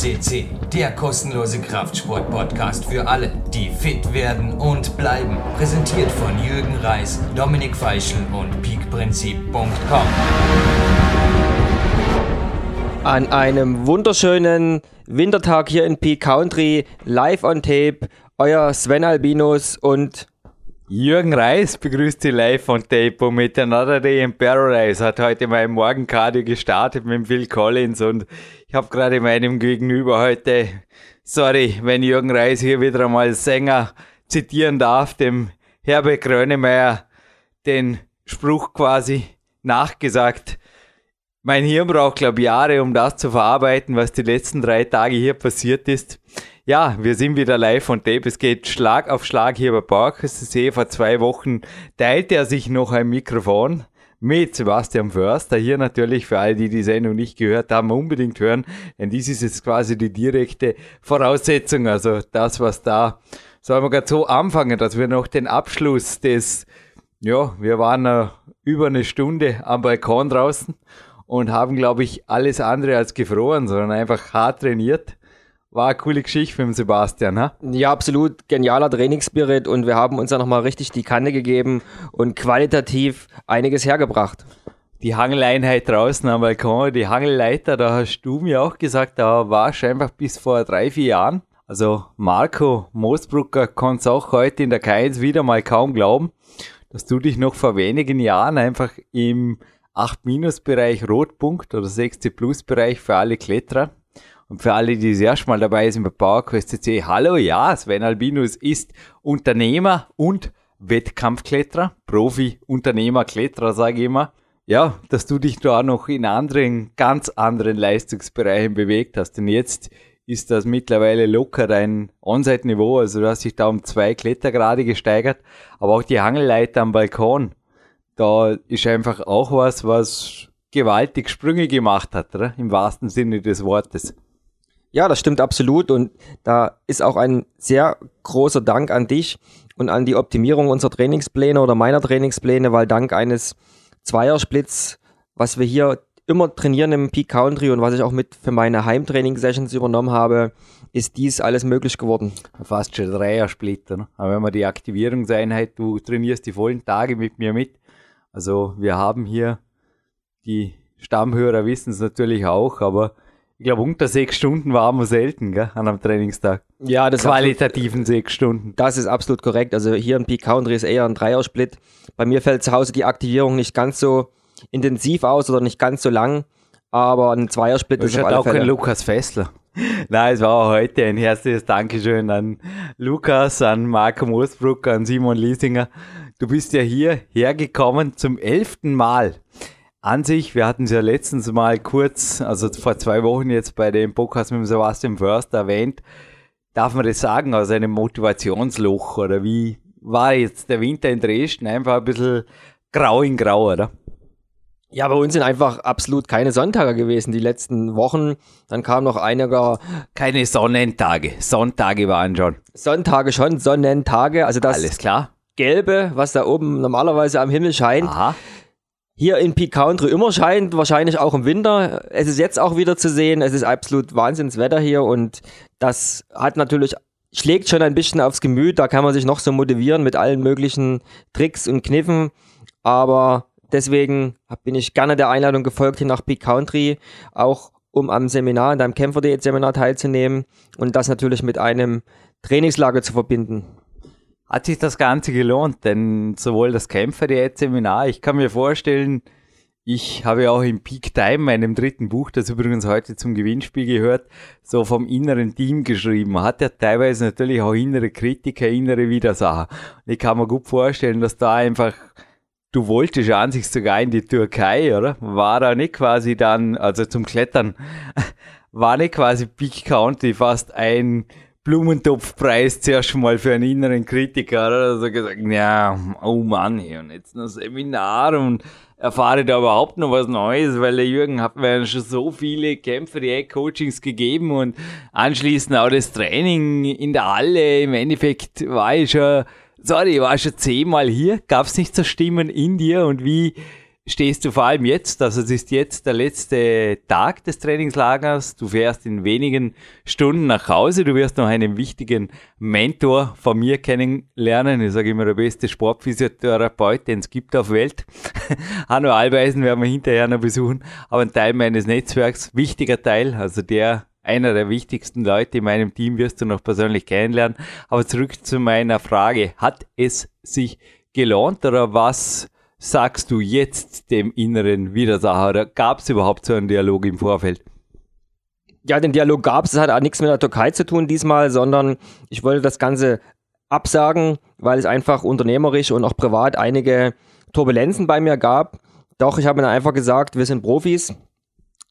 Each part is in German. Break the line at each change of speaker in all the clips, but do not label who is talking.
CC, der kostenlose Kraftsport-Podcast für alle, die fit werden und bleiben. Präsentiert von Jürgen Reis, Dominik Feischl und peakprinzip.com.
An einem wunderschönen Wintertag hier in Peak Country, live on tape, euer Sven Albinus und
Jürgen Reis begrüßt Sie live von Tape mit Another Day in Paradise. Hat heute mein Morgencardio gestartet mit Phil Collins und ich habe gerade meinem Gegenüber heute, sorry, wenn Jürgen Reis hier wieder einmal Sänger zitieren darf, dem Herbert Grönemeyer den Spruch quasi nachgesagt. Mein Hirn braucht, glaube ich, Jahre, um das zu verarbeiten, was die letzten drei Tage hier passiert ist. Ja, wir sind wieder live von Tape. Es geht Schlag auf Schlag hier bei Bauerküste Vor zwei Wochen teilte er sich noch ein Mikrofon mit Sebastian Förster. Hier natürlich für alle, die die Sendung nicht gehört haben, unbedingt hören, denn dies ist jetzt quasi die direkte Voraussetzung. Also das, was da, sollen wir gerade so anfangen, dass wir noch den Abschluss des, ja, wir waren uh, über eine Stunde am Balkon draußen und haben, glaube ich, alles andere als gefroren, sondern einfach hart trainiert. War eine coole Geschichte für den Sebastian, ha?
Ja, absolut genialer Trainingsspirit und wir haben uns ja nochmal richtig die Kanne gegeben und qualitativ einiges hergebracht.
Die Hangeleinheit draußen am Balkon, die Hangelleiter, da hast du mir auch gesagt, da warst du einfach bis vor drei, vier Jahren. Also Marco Moosbrucker konnte es auch heute in der K1 wieder mal kaum glauben, dass du dich noch vor wenigen Jahren einfach im 8-Bereich Rotpunkt oder 60 Plus Bereich für alle Kletterer und für alle, die das erste Mal dabei sind bei PowerQuest CC, hallo, ja, Sven Albinus ist Unternehmer und Wettkampfkletterer, Profi, Unternehmer, Kletterer, sage ich immer. Ja, dass du dich da noch in anderen, ganz anderen Leistungsbereichen bewegt hast. Denn jetzt ist das mittlerweile locker dein On-Site-Niveau. Also du hast dich da um zwei Klettergrade gesteigert. Aber auch die Hangelleiter am Balkon, da ist einfach auch was, was gewaltig Sprünge gemacht hat, oder? im wahrsten Sinne des Wortes.
Ja, das stimmt absolut. Und da ist auch ein sehr großer Dank an dich und an die Optimierung unserer Trainingspläne oder meiner Trainingspläne, weil dank eines Zweiersplits, was wir hier immer trainieren im Peak Country und was ich auch mit für meine Heimtraining-Sessions übernommen habe, ist dies alles möglich geworden.
Fast schon Dreier-Split, ne? aber wenn man die Aktivierungseinheit, du trainierst die vollen Tage mit mir mit. Also wir haben hier, die Stammhörer wissen es natürlich auch, aber ich glaube, unter sechs Stunden waren wir selten, gell, an einem Trainingstag.
Ja, das
Qualitativen sechs Stunden.
Das ist absolut korrekt. Also hier im Peak Country ist eher ein Dreiersplit. Bei mir fällt zu Hause die Aktivierung nicht ganz so intensiv aus oder nicht ganz so lang, aber ein Zweiersplit
ist auf alle auch Fälle. kein Lukas Fessler. Nein, es war auch heute ein herzliches Dankeschön an Lukas, an Marco Moosbruck, an Simon Liesinger. Du bist ja hier hergekommen zum elften Mal an sich, wir hatten es ja letztens mal kurz, also vor zwei Wochen jetzt bei dem Podcast mit dem Sebastian Förster erwähnt, darf man das sagen, aus einem Motivationsloch oder wie war jetzt der Winter in Dresden einfach ein bisschen grau in grau, oder?
Ja, bei uns sind einfach absolut keine Sonntage gewesen die letzten Wochen. Dann kam noch einiger.
Keine Sonnentage. Sonntage waren schon.
Sonntage schon, Sonnentage. Also das
Alles klar.
Gelbe, was da oben normalerweise am Himmel scheint. Aha hier in Peak Country immer scheint, wahrscheinlich auch im Winter. Es ist jetzt auch wieder zu sehen. Es ist absolut Wahnsinnswetter hier und das hat natürlich schlägt schon ein bisschen aufs Gemüt. Da kann man sich noch so motivieren mit allen möglichen Tricks und Kniffen. Aber deswegen bin ich gerne der Einladung gefolgt hier nach Peak Country, auch um am Seminar, in deinem Kämpfer Seminar teilzunehmen und das natürlich mit einem Trainingslager zu verbinden
hat sich das Ganze gelohnt, denn sowohl das Kämpfer-Diät-Seminar, ich kann mir vorstellen, ich habe ja auch im Peak Time, meinem dritten Buch, das übrigens heute zum Gewinnspiel gehört, so vom inneren Team geschrieben. Hat ja teilweise natürlich auch innere Kritiker, innere Widersacher. Und ich kann mir gut vorstellen, dass da einfach, du wolltest ja an sich sogar in die Türkei, oder? War da nicht quasi dann, also zum Klettern, war nicht quasi Peak County fast ein Blumentopfpreis zuerst mal für einen inneren Kritiker, oder? Also gesagt, ja, oh Mann, und jetzt noch Seminar und erfahre da überhaupt noch was Neues, weil der Jürgen hat mir schon so viele Kämpfe, die Coachings gegeben und anschließend auch das Training in der Halle. Im Endeffekt war ich schon, sorry, ich war schon zehnmal hier, gab's nicht so Stimmen in dir und wie stehst du vor allem jetzt, also es ist jetzt der letzte Tag des Trainingslagers, du fährst in wenigen Stunden nach Hause, du wirst noch einen wichtigen Mentor von mir kennenlernen, ich sage immer der beste Sportphysiotherapeut, den es gibt auf Welt. Hanno Albeisen werden wir hinterher noch besuchen, aber ein Teil meines Netzwerks, wichtiger Teil, also der einer der wichtigsten Leute in meinem Team wirst du noch persönlich kennenlernen. Aber zurück zu meiner Frage. Hat es sich gelohnt oder was sagst du jetzt dem inneren Widersacher? Oder gab es überhaupt so einen Dialog im Vorfeld?
Ja, den Dialog gab es. Es hat auch nichts mit der Türkei zu tun diesmal, sondern ich wollte das Ganze absagen, weil es einfach unternehmerisch und auch privat einige Turbulenzen bei mir gab. Doch ich habe dann einfach gesagt, wir sind Profis.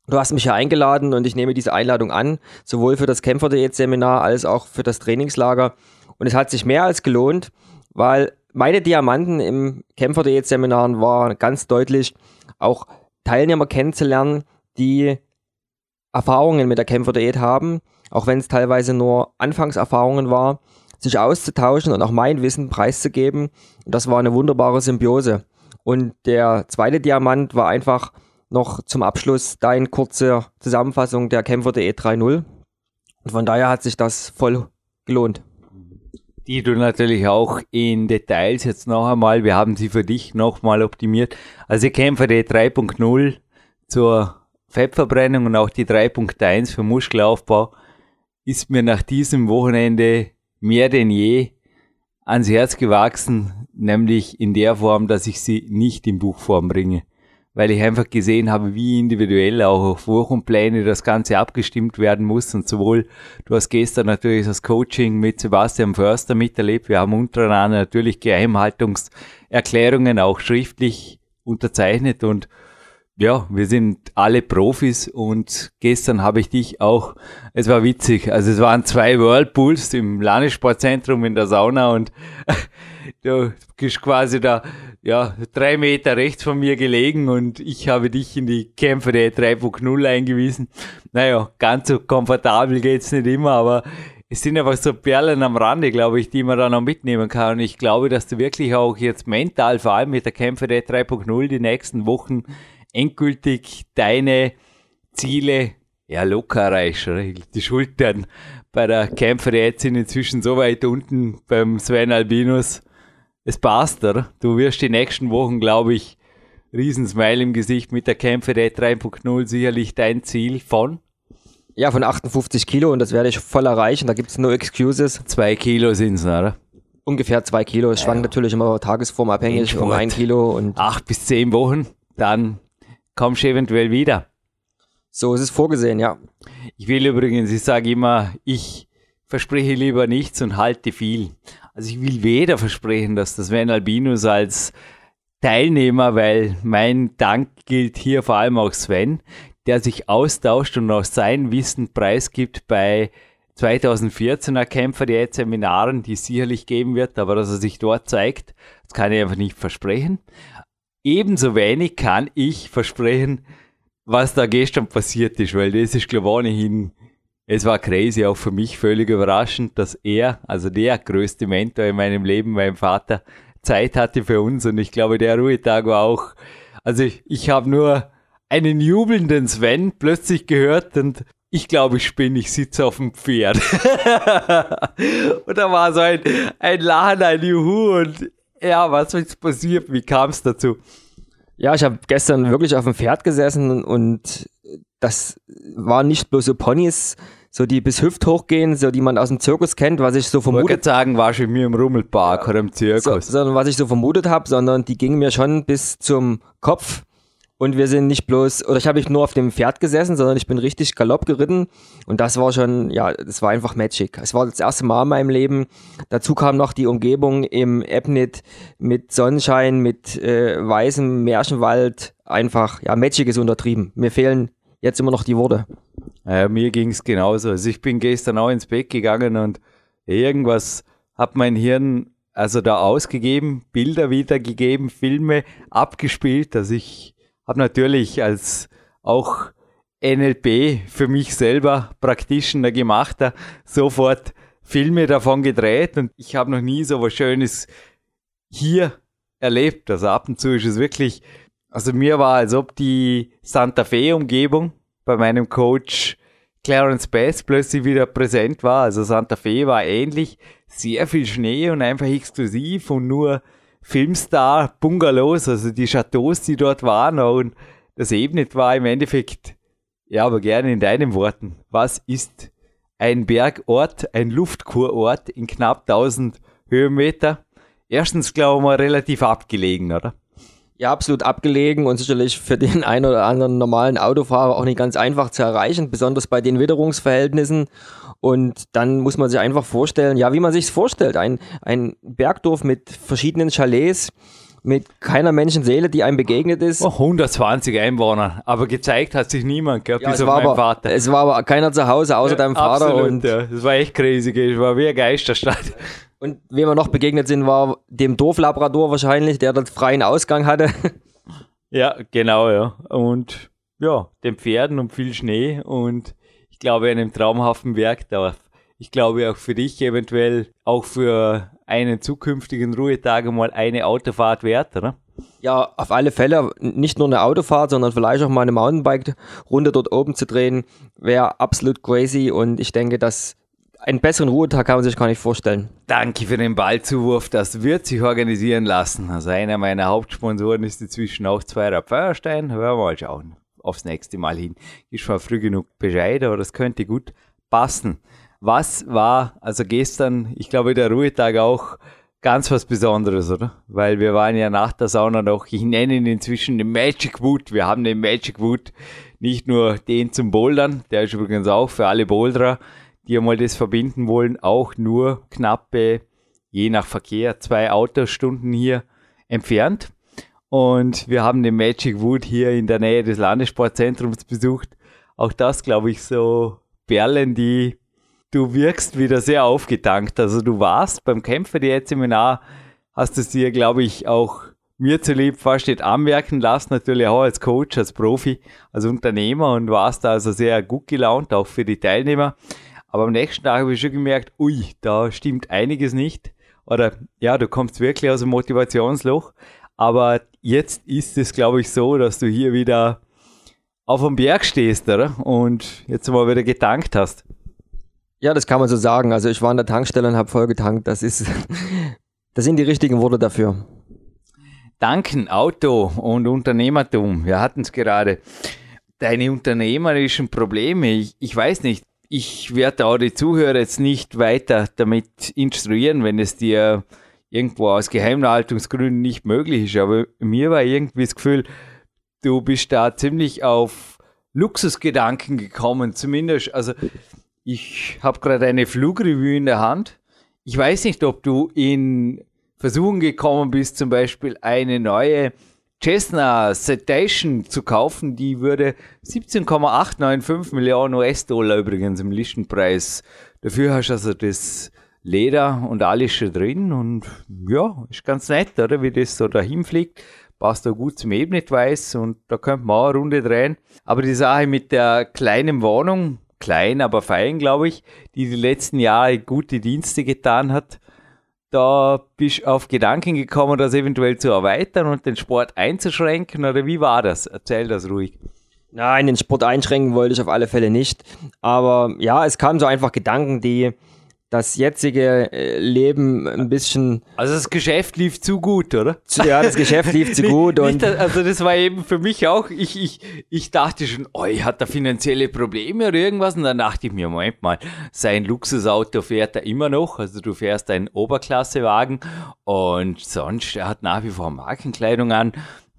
Du hast mich ja eingeladen und ich nehme diese Einladung an, sowohl für das Kämpfer-Diät-Seminar als auch für das Trainingslager. Und es hat sich mehr als gelohnt, weil meine Diamanten im Kämpfer.de-Seminaren war ganz deutlich, auch Teilnehmer kennenzulernen, die Erfahrungen mit der Kämpfer.de haben, auch wenn es teilweise nur Anfangserfahrungen war, sich auszutauschen und auch mein Wissen preiszugeben. Und das war eine wunderbare Symbiose. Und der zweite Diamant war einfach noch zum Abschluss deine kurze Zusammenfassung der Kämpfer.de 3.0. Und von daher hat sich das voll gelohnt
die du natürlich auch in Details jetzt noch einmal, wir haben sie für dich nochmal optimiert. Also ich kämpfe die 3.0 zur Fettverbrennung und auch die 3.1 für Muskelaufbau ist mir nach diesem Wochenende mehr denn je ans Herz gewachsen, nämlich in der Form, dass ich sie nicht in Buchform bringe weil ich einfach gesehen habe, wie individuell auch auf Wochenpläne das Ganze abgestimmt werden muss. Und sowohl, du hast gestern natürlich das Coaching mit Sebastian Förster miterlebt. Wir haben untereinander natürlich Geheimhaltungserklärungen auch schriftlich unterzeichnet und ja, wir sind alle Profis und gestern habe ich dich auch, es war witzig, also es waren zwei Whirlpools im Landessportzentrum in der Sauna und du bist quasi da, ja, drei Meter rechts von mir gelegen und ich habe dich in die Kämpfe der 3.0 eingewiesen. Naja, ganz so komfortabel geht's nicht immer, aber es sind einfach so Perlen am Rande, glaube ich, die man da noch mitnehmen kann. Und ich glaube, dass du wirklich auch jetzt mental, vor allem mit der Kämpfe der 3.0, die nächsten Wochen endgültig deine Ziele ja locker erreichst. Die Schultern bei der Kämpferät sind inzwischen so weit unten beim Sven Albinus. Es passt, oder? Du wirst die nächsten Wochen, glaube ich, Riesensmile im Gesicht mit der Kämpferät 3.0 sicherlich dein Ziel von?
Ja, von 58 Kilo und das werde ich voll erreichen. Da gibt es no excuses.
Zwei Kilo sind es, oder?
Ungefähr zwei Kilo. Es ja, schwankt natürlich immer tagesformabhängig um ein Kilo und.
Acht bis zehn Wochen, dann kommst du eventuell wieder.
So ist es vorgesehen, ja.
Ich will übrigens, ich sage immer, ich verspreche lieber nichts und halte viel. Also ich will weder versprechen, dass das Sven Albinus als Teilnehmer, weil mein Dank gilt hier vor allem auch Sven, der sich austauscht und auch sein Wissen preisgibt bei 2014er Kämpfer die Seminaren, die es sicherlich geben wird, aber dass er sich dort zeigt, das kann ich einfach nicht versprechen. Ebenso wenig kann ich versprechen, was da gestern passiert ist, weil das ist, glaube ich, ohnehin, es war crazy, auch für mich völlig überraschend, dass er, also der größte Mentor in meinem Leben, mein Vater, Zeit hatte für uns und ich glaube, der Ruhetag war auch, also ich, ich habe nur einen jubelnden Sven plötzlich gehört und ich glaube, ich bin, ich sitze auf dem Pferd. und da war so ein, ein Lachen, ein Juhu und ja, was ist passiert? Wie kam es dazu?
Ja, ich habe gestern wirklich auf dem Pferd gesessen und das waren nicht bloß so Ponys, so die bis Hüft hochgehen, so die man aus dem Zirkus kennt, was ich so vermutet. Ich
sagen, war schon mir im Rummelpark ja, oder im Zirkus.
So, sondern was ich so vermutet habe, sondern die gingen mir schon bis zum Kopf und wir sind nicht bloß, oder ich habe nicht nur auf dem Pferd gesessen, sondern ich bin richtig galopp geritten. Und das war schon, ja, das war einfach Magic. Es war das erste Mal in meinem Leben. Dazu kam noch die Umgebung im Ebnit mit Sonnenschein, mit äh, weißem Märchenwald. Einfach, ja, Magic ist untertrieben. Mir fehlen jetzt immer noch die Worte.
Ja, mir ging's genauso. Also ich bin gestern auch ins Bett gegangen und irgendwas hat mein Hirn also da ausgegeben, Bilder wiedergegeben, Filme abgespielt, dass ich habe natürlich als auch NLP für mich selber Practitioner gemacht, sofort Filme davon gedreht und ich habe noch nie so was Schönes hier erlebt. Also ab und zu ist es wirklich Also mir war, als ob die Santa Fe-Umgebung bei meinem Coach Clarence Bass plötzlich wieder präsent war. Also Santa Fe war ähnlich, sehr viel Schnee und einfach exklusiv und nur Filmstar Bungalows, also die Chateaus, die dort waren und das Ebnet war im Endeffekt, ja, aber gerne in deinen Worten. Was ist ein Bergort, ein Luftkurort in knapp 1000 Höhenmeter? Erstens, glaube ich mal, relativ abgelegen, oder?
Ja, absolut abgelegen und sicherlich für den einen oder anderen normalen Autofahrer auch nicht ganz einfach zu erreichen, besonders bei den Witterungsverhältnissen. Und dann muss man sich einfach vorstellen, ja, wie man sich es vorstellt, ein, ein Bergdorf mit verschiedenen Chalets, mit keiner Menschenseele, die einem begegnet ist.
Oh, 120 Einwohner, aber gezeigt hat sich niemand, gell,
ja, bis auf meinen aber, Vater. Es war aber keiner zu Hause, außer ja, deinem Vater.
Absolut, und ja. Das war echt crazy, es war wie eine Geisterstadt.
Und wem wir noch begegnet sind, war dem Dorflabrador wahrscheinlich, der dort freien Ausgang hatte.
Ja, genau, ja. Und ja, den Pferden und viel Schnee und ich glaube einem traumhaften Werkdorf. Ich glaube auch für dich eventuell auch für einen zukünftigen Ruhetag mal eine Autofahrt wert, oder?
Ja, auf alle Fälle. Nicht nur eine Autofahrt, sondern vielleicht auch mal eine Mountainbike-Runde dort oben zu drehen, wäre absolut crazy und ich denke, dass einen besseren Ruhetag kann man sich gar nicht vorstellen.
Danke für den Ballzuwurf. Das wird sich organisieren lassen. Also einer meiner Hauptsponsoren ist inzwischen auch Zweirad Feuerstein. Hören wir mal schauen. Aufs nächste Mal hin. Ist schon früh genug Bescheid, aber das könnte gut passen. Was war, also gestern, ich glaube der Ruhetag auch ganz was Besonderes, oder? Weil wir waren ja nach der Sauna noch, ich nenne ihn inzwischen den Magic Wood. Wir haben den Magic Wood, nicht nur den zum Bouldern, der ist übrigens auch für alle Boulderer, die einmal das verbinden wollen, auch nur knappe, je nach Verkehr, zwei Autostunden hier entfernt. Und wir haben den Magic Wood hier in der Nähe des Landessportzentrums besucht. Auch das, glaube ich, so Perlen, die du wirkst wieder sehr aufgetankt. Also du warst beim Kämpfer Seminar, hast es dir, glaube ich, auch mir zulieb fast nicht anmerken lassen, natürlich auch als Coach, als Profi, als Unternehmer und warst da also sehr gut gelaunt, auch für die Teilnehmer. Aber am nächsten Tag habe ich schon gemerkt, ui, da stimmt einiges nicht. Oder ja, du kommst wirklich aus dem Motivationsloch. Aber jetzt ist es, glaube ich, so, dass du hier wieder auf dem Berg stehst, oder? Und jetzt mal wieder getankt hast.
Ja, das kann man so sagen. Also ich war an der Tankstelle und habe voll getankt. Das ist, das sind die richtigen Worte dafür.
Danken, Auto und Unternehmertum. Wir hatten es gerade. Deine unternehmerischen Probleme. Ich, ich weiß nicht, ich werde auch die Zuhörer jetzt nicht weiter damit instruieren, wenn es dir irgendwo aus Geheimhaltungsgründen nicht möglich ist. Aber mir war irgendwie das Gefühl, du bist da ziemlich auf Luxusgedanken gekommen. Zumindest, also ich habe gerade eine Flugrevue in der Hand. Ich weiß nicht, ob du in Versuchen gekommen bist, zum Beispiel eine neue Cessna Citation zu kaufen, die würde 17,895 Millionen US-Dollar übrigens im Listenpreis. Dafür hast du also das Leder und alles schon drin und ja, ist ganz nett, oder? Wie das so dahin fliegt. Passt da gut zum Ebnetweiß und da könnte man auch eine Runde drehen. Aber die Sache mit der kleinen Wohnung, klein, aber fein, glaube ich, die die letzten Jahre gute Dienste getan hat, da bist du auf Gedanken gekommen, das eventuell zu erweitern und den Sport einzuschränken oder wie war das? Erzähl das ruhig.
Nein, den Sport einschränken wollte ich auf alle Fälle nicht. Aber ja, es kamen so einfach Gedanken, die das jetzige äh, Leben ein bisschen.
Also das Geschäft lief zu gut, oder?
Ja, das Geschäft lief zu gut.
und nicht, also das war eben für mich auch, ich, ich, ich dachte schon, oh, hat er finanzielle Probleme oder irgendwas? Und dann dachte ich mir, Moment mal, sein Luxusauto fährt er immer noch. Also du fährst einen Oberklassewagen und sonst, er hat nach wie vor Markenkleidung an.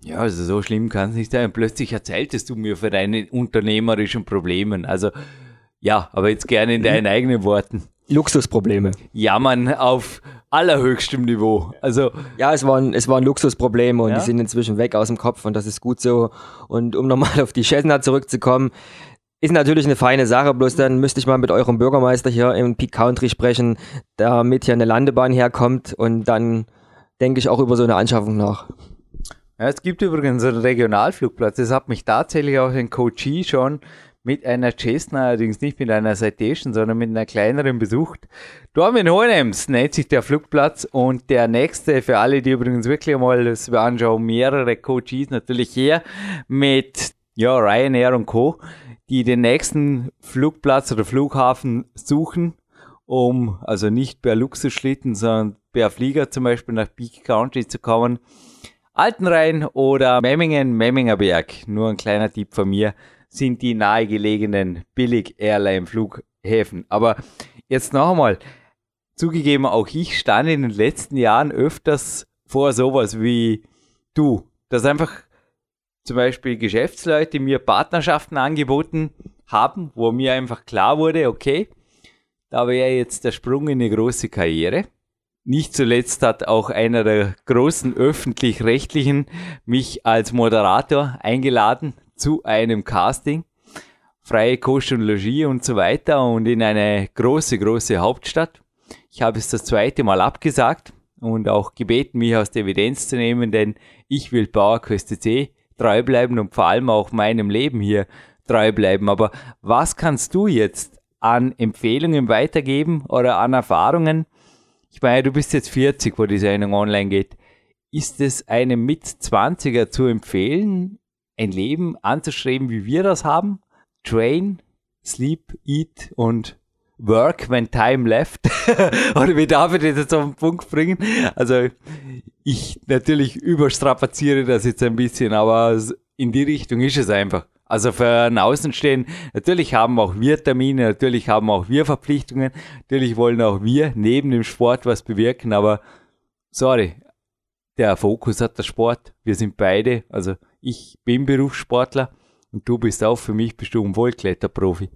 Ja, also so schlimm kann es nicht sein. Plötzlich erzähltest du mir für deine unternehmerischen Problemen. Also ja, aber jetzt gerne in deinen eigenen Worten.
Luxusprobleme.
Jammern auf allerhöchstem Niveau. Also
ja, es waren es waren Luxusprobleme und ja? die sind inzwischen weg aus dem Kopf und das ist gut so. Und um nochmal auf die Cessna zurückzukommen, ist natürlich eine feine Sache, bloß dann müsste ich mal mit eurem Bürgermeister hier im Peak Country sprechen, damit hier eine Landebahn herkommt und dann denke ich auch über so eine Anschaffung nach.
Ja, es gibt übrigens einen Regionalflugplatz. Das hat mich tatsächlich auch ein Coachie schon mit einer Cessna, allerdings nicht mit einer Citation, sondern mit einer kleineren besucht. Dormin Hohenems nennt sich der Flugplatz und der nächste, für alle, die übrigens wirklich mal das wir anschauen, mehrere Coaches natürlich hier mit ja, Ryanair und Co., die den nächsten Flugplatz oder Flughafen suchen, um also nicht per Luxusschlitten, sondern per Flieger zum Beispiel nach Peak Country zu kommen. Altenrhein oder Memmingen, Memminger Berg, nur ein kleiner Tipp von mir, sind die nahegelegenen Billig-Airline-Flughäfen. Aber jetzt noch einmal, zugegeben, auch ich stand in den letzten Jahren öfters vor sowas wie du, dass einfach zum Beispiel Geschäftsleute mir Partnerschaften angeboten haben, wo mir einfach klar wurde, okay, da wäre jetzt der Sprung in eine große Karriere. Nicht zuletzt hat auch einer der großen öffentlich-rechtlichen mich als Moderator eingeladen zu einem Casting. Freie Kost und Logis und so weiter und in eine große, große Hauptstadt. Ich habe es das zweite Mal abgesagt und auch gebeten, mich aus der Evidenz zu nehmen, denn ich will PowerQuest C treu bleiben und vor allem auch meinem Leben hier treu bleiben. Aber was kannst du jetzt an Empfehlungen weitergeben oder an Erfahrungen? Ich meine, du bist jetzt 40, wo die Sendung online geht. Ist es einem Mit-20er zu empfehlen, ein Leben anzustreben, wie wir das haben? Train, Sleep, Eat und Work when time left. Oder wie darf ich das jetzt auf den Punkt bringen? Also, ich natürlich überstrapaziere das jetzt ein bisschen, aber in die Richtung ist es einfach. Also für ein Außenstehen, natürlich haben auch wir Termine, natürlich haben auch wir Verpflichtungen, natürlich wollen auch wir neben dem Sport was bewirken, aber sorry, der Fokus hat der Sport. Wir sind beide, also ich bin Berufssportler und du bist auch für mich bist ein Wohlkletterprofi.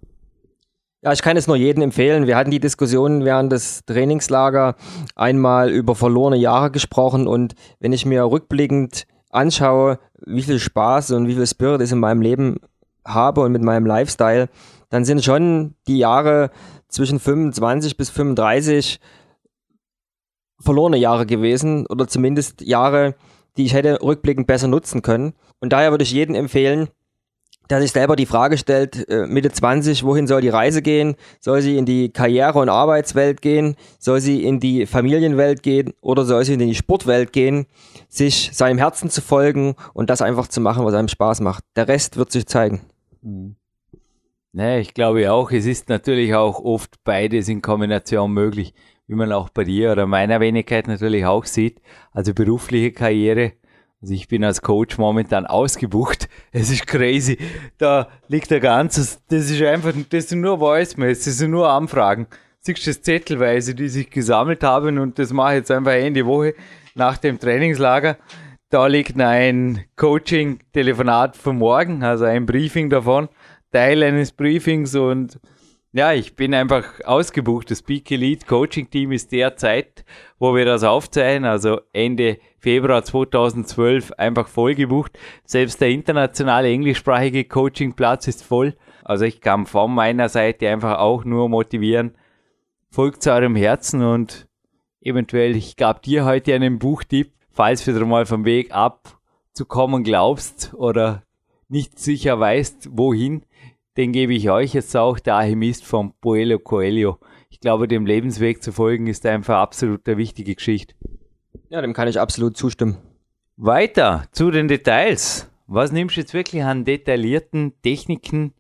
Ja, ich kann es nur jedem empfehlen. Wir hatten die Diskussion während des Trainingslager einmal über verlorene Jahre gesprochen und wenn ich mir rückblickend anschaue, wie viel Spaß und wie viel Spirit ich in meinem Leben habe und mit meinem Lifestyle, dann sind schon die Jahre zwischen 25 bis 35 verlorene Jahre gewesen oder zumindest Jahre, die ich hätte rückblickend besser nutzen können. Und daher würde ich jedem empfehlen, der sich selber die Frage stellt, äh, Mitte 20, wohin soll die Reise gehen? Soll sie in die Karriere- und Arbeitswelt gehen? Soll sie in die Familienwelt gehen? Oder soll sie in die Sportwelt gehen? Sich seinem Herzen zu folgen und das einfach zu machen, was einem Spaß macht. Der Rest wird sich zeigen. Mhm.
Nee, ich glaube auch, es ist natürlich auch oft beides in Kombination möglich, wie man auch bei dir oder meiner Wenigkeit natürlich auch sieht. Also berufliche Karriere also ich bin als Coach momentan ausgebucht. Es ist crazy. Da liegt der ganze, das ist einfach, das sind nur Voicemails, das sind nur Anfragen. Siehst du das Zettelweise, die sich gesammelt haben und das mache ich jetzt einfach Ende Woche nach dem Trainingslager. Da liegt ein Coaching-Telefonat von morgen, also ein Briefing davon, Teil eines Briefings und ja, ich bin einfach ausgebucht. Das Peak Elite Coaching Team ist derzeit, wo wir das aufzeichnen, also Ende Februar 2012 einfach voll gebucht. Selbst der internationale englischsprachige Coachingplatz ist voll. Also ich kann von meiner Seite einfach auch nur motivieren. Folgt zu eurem Herzen und eventuell, ich gab dir heute einen Buchtipp, falls du wieder mal vom Weg abzukommen glaubst oder nicht sicher weißt, wohin den gebe ich euch jetzt auch, der Alchemist von Puello Coelho. Ich glaube, dem Lebensweg zu folgen ist einfach absolut eine wichtige Geschichte.
Ja, dem kann ich absolut zustimmen.
Weiter zu den Details. Was nimmst du jetzt wirklich an detaillierten Techniken,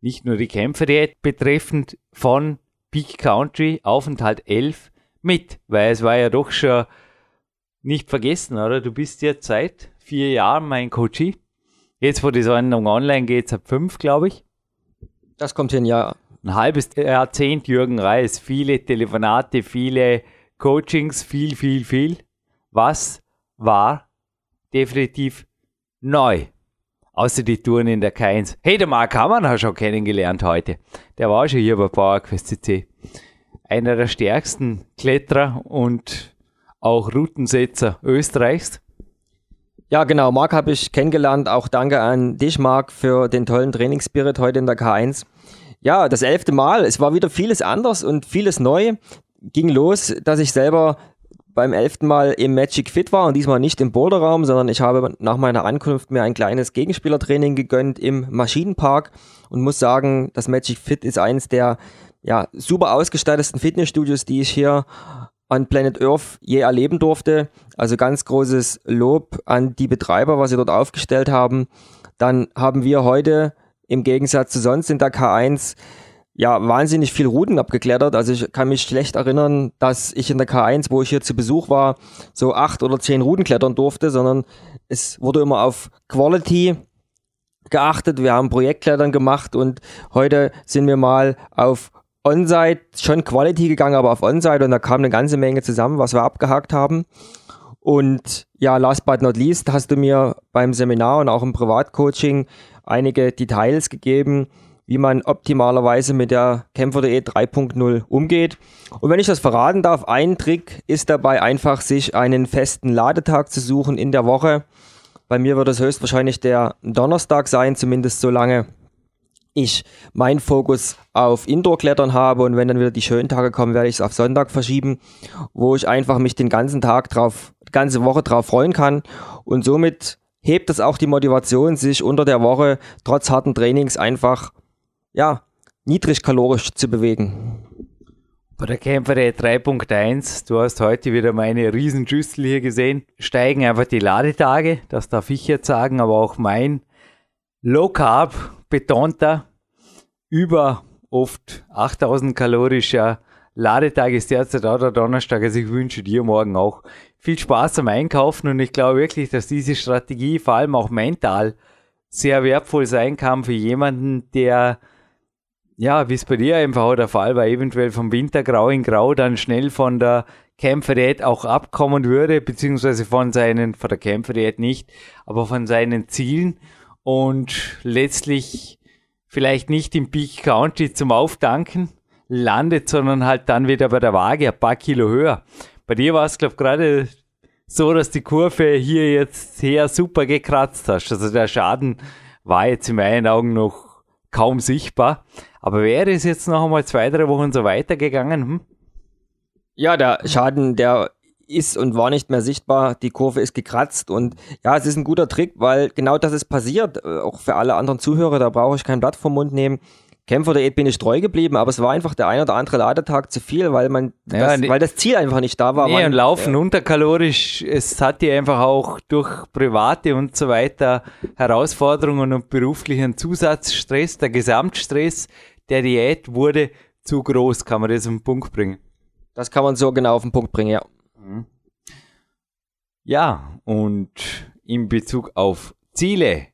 nicht nur die Kämpferdiät betreffend, von Peak Country Aufenthalt 11 mit? Weil es war ja doch schon nicht vergessen, oder? Du bist jetzt seit vier Jahren mein Coachie. Jetzt, wo die Sendung online geht, ab fünf, glaube ich.
Das kommt hin, ja.
Ein halbes Jahrzehnt Jürgen Reis, viele Telefonate, viele Coachings, viel, viel, viel. Was war definitiv neu? Außer die Touren in der K1. Hey, der Mark Hammann hast du schon kennengelernt heute. Der war schon hier bei PowerQuest CC. Einer der stärksten Kletterer und auch Routensetzer Österreichs.
Ja, genau. Marc habe ich kennengelernt. Auch danke an dich, Marc, für den tollen Trainingsspirit heute in der K1. Ja, das elfte Mal. Es war wieder vieles anders und vieles neu. Ging los, dass ich selber beim elften Mal im Magic Fit war und diesmal nicht im Boulderraum, sondern ich habe nach meiner Ankunft mir ein kleines Gegenspielertraining gegönnt im Maschinenpark und muss sagen, das Magic Fit ist eines der ja, super ausgestattetsten Fitnessstudios, die ich hier an Planet Earth je erleben durfte. Also ganz großes Lob an die Betreiber, was sie dort aufgestellt haben. Dann haben wir heute im Gegensatz zu sonst in der K1 ja wahnsinnig viel Routen abgeklettert. Also ich kann mich schlecht erinnern, dass ich in der K1, wo ich hier zu Besuch war, so acht oder zehn Routen klettern durfte, sondern es wurde immer auf Quality geachtet. Wir haben Projektklettern gemacht und heute sind wir mal auf On-Site schon Quality gegangen, aber auf On-Site und da kam eine ganze Menge zusammen, was wir abgehakt haben. Und ja, last but not least hast du mir beim Seminar und auch im Privatcoaching einige Details gegeben, wie man optimalerweise mit der Kämpfer.de 3.0 umgeht. Und wenn ich das verraten darf, ein Trick ist dabei einfach, sich einen festen Ladetag zu suchen in der Woche. Bei mir wird es höchstwahrscheinlich der Donnerstag sein, zumindest solange ich meinen Fokus auf Indoor-Klettern habe und wenn dann wieder die schönen Tage kommen, werde ich es auf Sonntag verschieben, wo ich einfach mich den ganzen Tag drauf, die ganze Woche drauf freuen kann und somit hebt es auch die Motivation, sich unter der Woche trotz harten Trainings einfach ja, niedrigkalorisch zu bewegen.
Bei der Kämpferei 3.1, du hast heute wieder meine Riesenschüssel hier gesehen, steigen einfach die Ladetage, das darf ich jetzt sagen, aber auch mein Low Carb betonter, über oft 8000 kalorischer Ladetag ist derzeit auch der Donnerstag. Also ich wünsche dir morgen auch viel Spaß am Einkaufen und ich glaube wirklich, dass diese Strategie vor allem auch mental sehr wertvoll sein kann für jemanden, der ja, wie es bei dir einfach auch der Fall war, eventuell vom Wintergrau in Grau dann schnell von der Kämpferdiät auch abkommen würde, beziehungsweise von seinen, von der Kämpferdiät nicht, aber von seinen Zielen und letztlich vielleicht nicht im Peak County zum Auftanken landet, sondern halt dann wieder bei der Waage ein paar Kilo höher. Bei dir war es, glaube ich, gerade so, dass die Kurve hier jetzt sehr super gekratzt hast. Also der Schaden war jetzt in meinen Augen noch kaum sichtbar. Aber wäre es jetzt noch einmal zwei, drei Wochen so weitergegangen? Hm?
Ja, der Schaden, der ist und war nicht mehr sichtbar. Die Kurve ist gekratzt und ja, es ist ein guter Trick, weil genau das ist passiert. Äh, auch für alle anderen Zuhörer, da brauche ich kein Blatt vom Mund nehmen. Kämpfer der bin ich treu geblieben, aber es war einfach der ein oder andere Ladetag zu viel, weil man ja, das, weil das Ziel einfach nicht da war.
Nee,
man,
und Laufen ja. unterkalorisch, es hat dir einfach auch durch private und so weiter Herausforderungen und beruflichen Zusatzstress, der Gesamtstress, der Diät wurde zu groß, kann man das auf den Punkt bringen.
Das kann man so genau auf den Punkt bringen, ja.
Mhm. Ja, und in Bezug auf Ziele,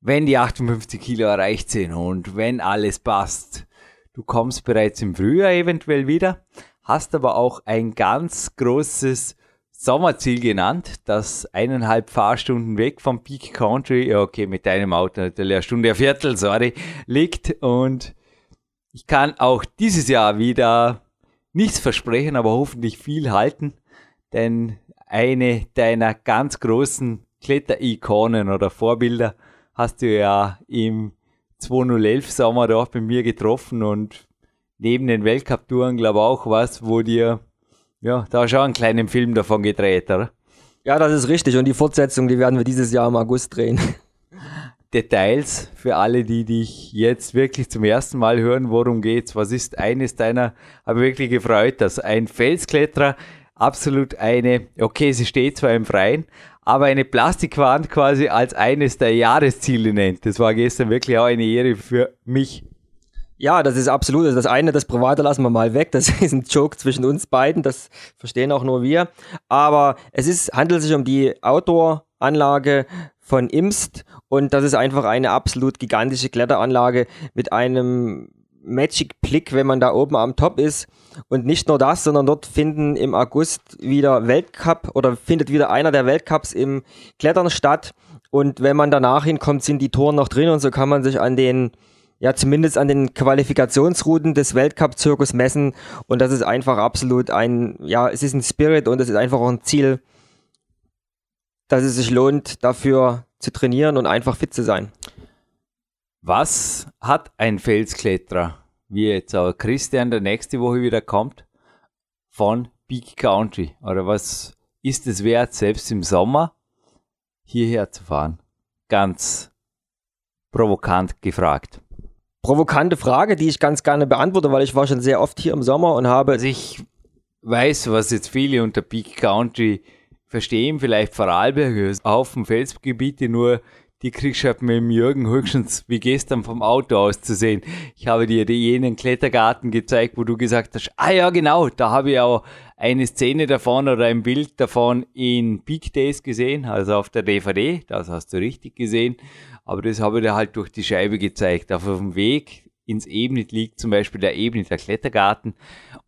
wenn die 58 Kilo erreicht sind und wenn alles passt, du kommst bereits im Frühjahr eventuell wieder, hast aber auch ein ganz großes Sommerziel genannt, das eineinhalb Fahrstunden weg vom Peak Country, ja okay, mit deinem Auto natürlich eine Stunde, ein Viertel, sorry, liegt. Und ich kann auch dieses Jahr wieder nichts versprechen, aber hoffentlich viel halten, denn eine deiner ganz großen Kletterikonen oder Vorbilder hast du ja im 2011 Sommer da bei mir getroffen und neben den Weltcup-Touren glaube ich auch was, wo dir, ja, da schon einen kleinen Film davon gedreht, oder?
Ja, das ist richtig und die Fortsetzung, die werden wir dieses Jahr im August drehen.
Details für alle, die dich jetzt wirklich zum ersten Mal hören, worum geht's? Was ist eines deiner, habe wirklich gefreut, dass ein Felskletterer absolut eine, okay, sie steht zwar im Freien, aber eine Plastikwand quasi als eines der Jahresziele nennt. Das war gestern wirklich auch eine Ehre für mich.
Ja, das ist absolut. Das eine, das Private lassen wir mal weg. Das ist ein Joke zwischen uns beiden. Das verstehen auch nur wir. Aber es ist, handelt sich um die Outdoor-Anlage von Imst und das ist einfach eine absolut gigantische Kletteranlage mit einem Magic Blick, wenn man da oben am Top ist. Und nicht nur das, sondern dort finden im August wieder Weltcup oder findet wieder einer der Weltcups im Klettern statt. Und wenn man danach hinkommt, sind die Toren noch drin und so kann man sich an den, ja, zumindest an den Qualifikationsrouten des Weltcup-Zirkus messen. Und das ist einfach absolut ein, ja, es ist ein Spirit und es ist einfach auch ein Ziel, dass es sich lohnt, dafür zu trainieren und einfach fit zu sein.
Was hat ein Felskletterer, wie jetzt auch Christian der nächste Woche wieder kommt, von Peak Country? Oder was ist es wert, selbst im Sommer hierher zu fahren? Ganz provokant gefragt.
Provokante Frage, die ich ganz gerne beantworte, weil ich war schon sehr oft hier im Sommer und habe.
Also ich weiß, was jetzt viele unter Peak Country verstehen, vielleicht Vorarlberg, Haufen Felsgebiete, nur die kriegst du halt mit dem Jürgen höchstens wie gestern vom Auto aus zu sehen. Ich habe dir jenen Klettergarten gezeigt, wo du gesagt hast, ah ja genau, da habe ich auch eine Szene davon oder ein Bild davon in Peak Days gesehen, also auf der DVD, das hast du richtig gesehen, aber das habe ich dir halt durch die Scheibe gezeigt. Auf dem Weg ins Ebnit liegt zum Beispiel der Ebniter Klettergarten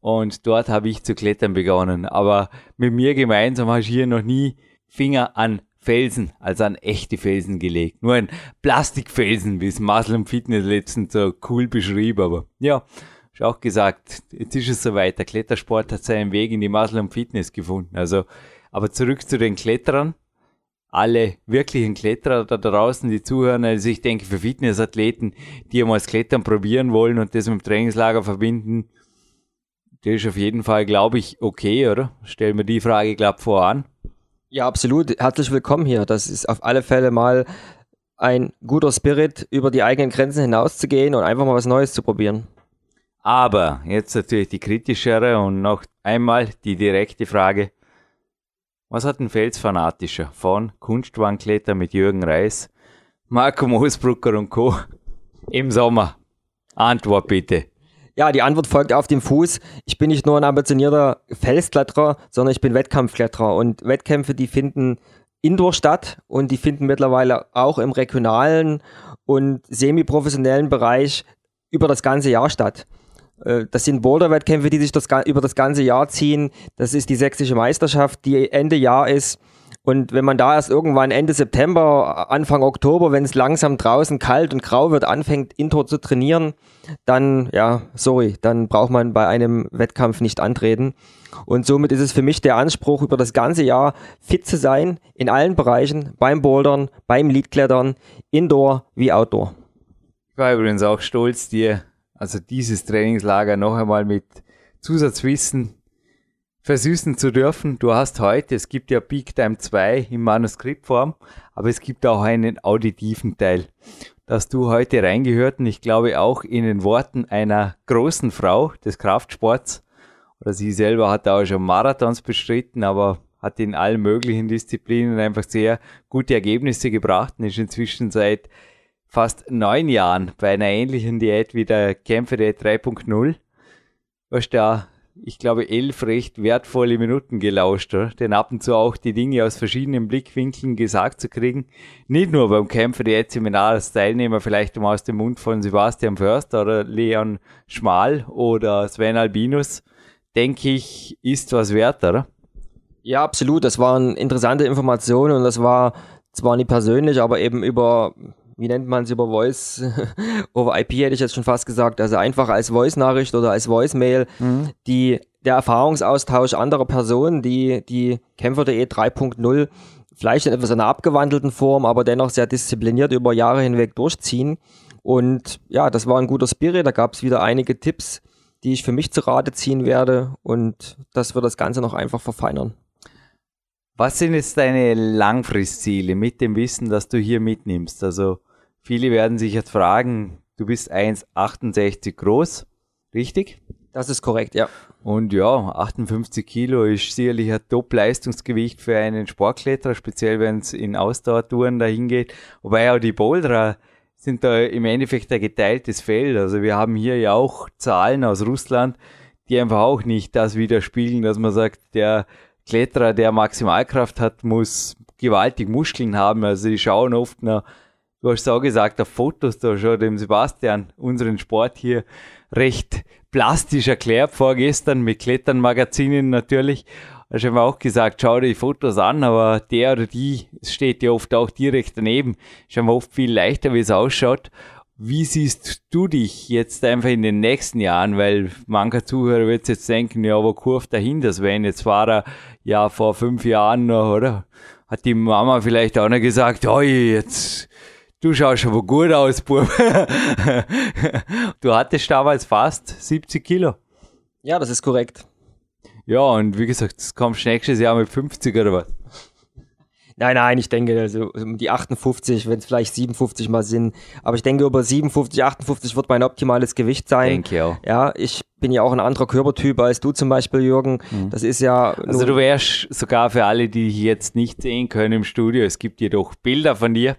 und dort habe ich zu klettern begonnen, aber mit mir gemeinsam hast du hier noch nie Finger an Felsen, also an echte Felsen gelegt. Nur ein Plastikfelsen, wie es Muscle Fitness letztens so cool beschrieb, aber ja, ich auch gesagt, jetzt ist es soweit. Der Klettersport hat seinen Weg in die Muscle Fitness gefunden. Also, aber zurück zu den Kletterern. Alle wirklichen Kletterer da draußen, die zuhören, also ich denke für Fitnessathleten, die einmal das Klettern probieren wollen und das mit dem Trainingslager verbinden, das ist auf jeden Fall, glaube ich, okay, oder? Stellen wir die Frage, glaube vor an.
Ja, absolut. Herzlich willkommen hier. Das ist auf alle Fälle mal ein guter Spirit, über die eigenen Grenzen hinauszugehen und einfach mal was Neues zu probieren.
Aber jetzt natürlich die kritischere und noch einmal die direkte Frage. Was hat ein Felsfanatischer von Kunstwandkletter mit Jürgen Reis, Marco Moosbrucker und Co. im Sommer? Antwort bitte.
Ja, die Antwort folgt auf dem Fuß. Ich bin nicht nur ein ambitionierter Felskletterer, sondern ich bin Wettkampfkletterer. Und Wettkämpfe, die finden indoor statt und die finden mittlerweile auch im regionalen und semi-professionellen Bereich über das ganze Jahr statt. Äh, das sind Boulder-Wettkämpfe, die sich das, über das ganze Jahr ziehen. Das ist die sächsische Meisterschaft, die Ende Jahr ist. Und wenn man da erst irgendwann Ende September, Anfang Oktober, wenn es langsam draußen kalt und grau wird, anfängt, Indoor zu trainieren, dann, ja, sorry, dann braucht man bei einem Wettkampf nicht antreten. Und somit ist es für mich der Anspruch, über das ganze Jahr fit zu sein, in allen Bereichen, beim Bouldern, beim Leadklettern, Indoor wie Outdoor.
Ich war übrigens auch stolz, dir also dieses Trainingslager noch einmal mit Zusatzwissen versüßen zu dürfen. Du hast heute, es gibt ja Peak Time 2 in Manuskriptform, aber es gibt auch einen auditiven Teil. Dass du heute reingehört und ich glaube auch in den Worten einer großen Frau des Kraftsports, oder sie selber hat auch schon Marathons bestritten, aber hat in allen möglichen Disziplinen einfach sehr gute Ergebnisse gebracht und ist inzwischen seit fast neun Jahren bei einer ähnlichen Diät wie der Kämpfer Diät 3.0. Was da ich glaube, elf recht wertvolle Minuten gelauscht, oder? denn ab und zu auch die Dinge aus verschiedenen Blickwinkeln gesagt zu kriegen. Nicht nur beim Kämpfer der jetzt Seminar als Teilnehmer, vielleicht mal aus dem Mund von Sebastian Förster oder Leon Schmal oder Sven Albinus, denke ich, ist was wert, oder?
Ja, absolut. Das waren interessante Informationen und das war zwar nicht persönlich, aber eben über wie nennt man es über Voice, over IP hätte ich jetzt schon fast gesagt, also einfach als Voice-Nachricht oder als Voice-Mail, mhm. die, der Erfahrungsaustausch anderer Personen, die die Kämpfer.de 3.0 vielleicht in etwas einer abgewandelten Form, aber dennoch sehr diszipliniert über Jahre hinweg durchziehen. Und ja, das war ein guter Spirit, da gab es wieder einige Tipps, die ich für mich zu Rate ziehen werde und das wird das Ganze noch einfach verfeinern.
Was sind jetzt deine Langfristziele mit dem Wissen, das du hier mitnimmst? Also Viele werden sich jetzt fragen, du bist 1,68 groß, richtig?
Das ist korrekt, ja.
Und ja, 58 Kilo ist sicherlich ein Top-Leistungsgewicht für einen Sportkletterer, speziell wenn es in Ausdauertouren dahin geht. Wobei auch die Boulderer sind da im Endeffekt ein geteiltes Feld. Also wir haben hier ja auch Zahlen aus Russland, die einfach auch nicht das widerspiegeln, dass man sagt, der Kletterer, der Maximalkraft hat, muss gewaltig Muskeln haben. Also die schauen oft nach du hast auch gesagt, auf Fotos da schon dem Sebastian unseren Sport hier recht plastisch erklärt vorgestern mit Kletternmagazinen natürlich. Da haben wir auch gesagt, schau dir die Fotos an, aber der oder die steht ja oft auch direkt daneben. Ist einfach oft viel leichter, wie es ausschaut. Wie siehst du dich jetzt einfach in den nächsten Jahren? Weil mancher Zuhörer wird jetzt denken, ja, aber Kurve dahinter, Sven, jetzt war er ja vor fünf Jahren noch, oder? Hat die Mama vielleicht auch noch gesagt, oh, jetzt Du schaust aber gut aus, Bub. du hattest damals fast 70 Kilo.
Ja, das ist korrekt.
Ja, und wie gesagt, es kommt nächstes Jahr mit 50 oder was?
Nein, nein, ich denke, also um die 58, wenn es vielleicht 57 mal sind. Aber ich denke, über 57, 58 wird mein optimales Gewicht sein.
Denke auch.
Ja, ich bin ja auch ein anderer Körpertyp als du zum Beispiel, Jürgen. Mhm. Das ist ja.
Also du wärst sogar für alle, die jetzt nicht sehen können im Studio, es gibt jedoch Bilder von dir.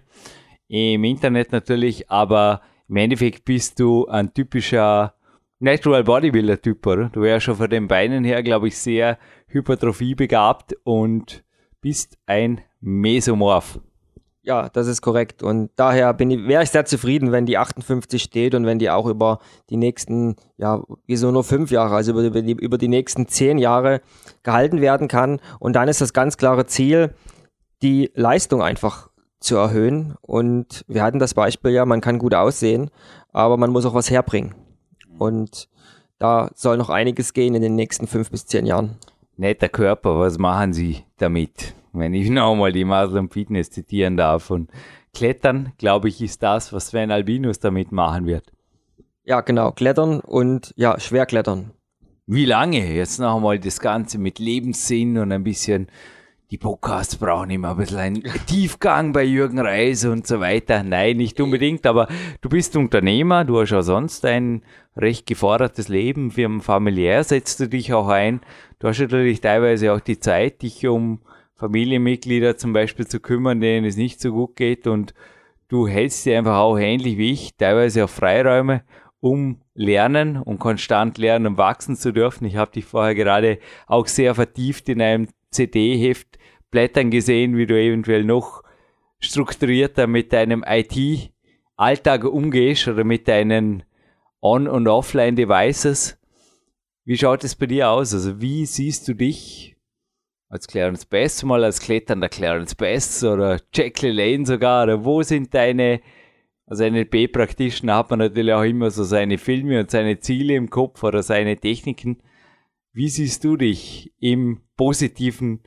Im Internet natürlich, aber im Endeffekt bist du ein typischer Natural Bodybuilder Typ, oder? Du wärst schon von den Beinen her, glaube ich, sehr Hypertrophie begabt und bist ein Mesomorph.
Ja, das ist korrekt. Und daher bin ich, wäre ich sehr zufrieden, wenn die 58 steht und wenn die auch über die nächsten, ja, wieso nur fünf Jahre, also über, die, über die nächsten zehn Jahre gehalten werden kann. Und dann ist das ganz klare Ziel, die Leistung einfach zu erhöhen. Und wir hatten das Beispiel ja, man kann gut aussehen, aber man muss auch was herbringen. Und da soll noch einiges gehen in den nächsten fünf bis zehn Jahren.
Netter Körper, was machen Sie damit? wenn ich nochmal die Muslim Fitness zitieren darf. Und Klettern, glaube ich, ist das, was Sven Albinus damit machen wird.
Ja, genau, Klettern und ja, Schwerklettern.
Wie lange? Jetzt nochmal das Ganze mit Lebenssinn und ein bisschen, die Podcasts brauchen immer ein bisschen einen Tiefgang bei Jürgen Reis und so weiter. Nein, nicht unbedingt, aber du bist Unternehmer, du hast ja sonst ein recht gefordertes Leben, familiär setzt du dich auch ein. Du hast natürlich teilweise auch die Zeit, dich um Familienmitglieder zum Beispiel zu kümmern, denen es nicht so gut geht und du hältst dir einfach auch ähnlich wie ich, teilweise auch Freiräume, um lernen und konstant lernen und wachsen zu dürfen. Ich habe dich vorher gerade auch sehr vertieft in einem CD-Heft blättern gesehen, wie du eventuell noch strukturierter mit deinem IT-Alltag umgehst oder mit deinen On- und Offline-Devices. Wie schaut es bei dir aus? Also wie siehst du dich als Clarence Bass mal als kletternder Clarence Bass oder Jack Lane sogar, oder wo sind deine, also NLP-Practitioner hat man natürlich auch immer so seine Filme und seine Ziele im Kopf oder seine Techniken. Wie siehst du dich im positiven